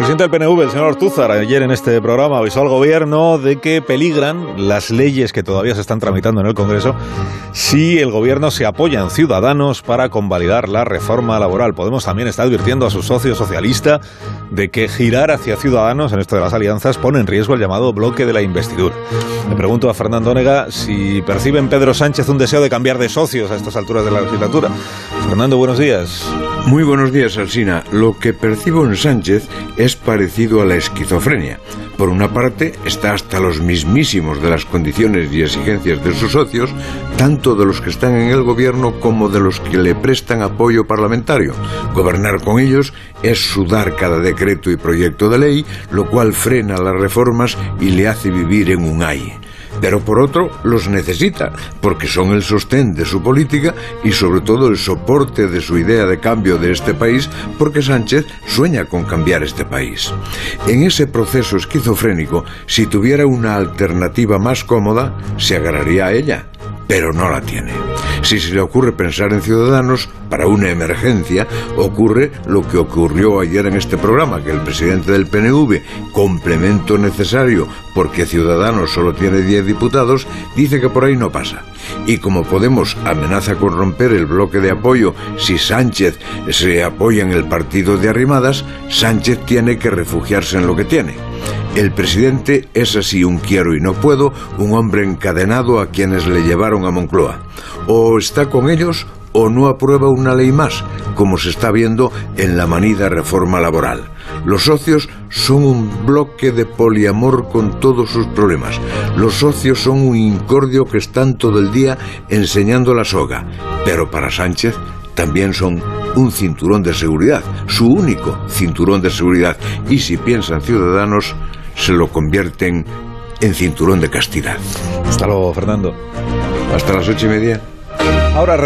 presidente del PNV, el señor Ortúzar, ayer en este programa avisó al gobierno de que peligran las leyes que todavía se están tramitando en el Congreso si el gobierno se apoya en Ciudadanos para convalidar la reforma laboral. Podemos también está advirtiendo a su socio socialista de que girar hacia Ciudadanos en esto de las alianzas pone en riesgo el llamado bloque de la investidura. Le pregunto a Fernando Onega si percibe en Pedro Sánchez un deseo de cambiar de socios a estas alturas de la legislatura. Fernando, buenos días. Muy buenos días, Alsina. Lo que percibo en Sánchez es parecido a la esquizofrenia. Por una parte, está hasta los mismísimos de las condiciones y exigencias de sus socios, tanto de los que están en el gobierno como de los que le prestan apoyo parlamentario. Gobernar con ellos es sudar cada decreto y proyecto de ley, lo cual frena las reformas y le hace vivir en un aire pero por otro los necesita, porque son el sostén de su política y sobre todo el soporte de su idea de cambio de este país, porque Sánchez sueña con cambiar este país. En ese proceso esquizofrénico, si tuviera una alternativa más cómoda, se agarraría a ella pero no la tiene. Si se le ocurre pensar en Ciudadanos para una emergencia, ocurre lo que ocurrió ayer en este programa, que el presidente del PNV, complemento necesario porque Ciudadanos solo tiene 10 diputados, dice que por ahí no pasa. Y como Podemos amenaza con romper el bloque de apoyo si Sánchez se apoya en el partido de Arrimadas, Sánchez tiene que refugiarse en lo que tiene el presidente es así un quiero y no puedo, un hombre encadenado a quienes le llevaron a Moncloa. O está con ellos o no aprueba una ley más, como se está viendo en la manida reforma laboral. Los socios son un bloque de poliamor con todos sus problemas. Los socios son un incordio que están todo el día enseñando la soga. Pero para Sánchez también son un cinturón de seguridad, su único cinturón de seguridad. Y si piensan ciudadanos, se lo convierten en cinturón de castidad. Hasta luego, Fernando. Hasta las ocho y media. Ahora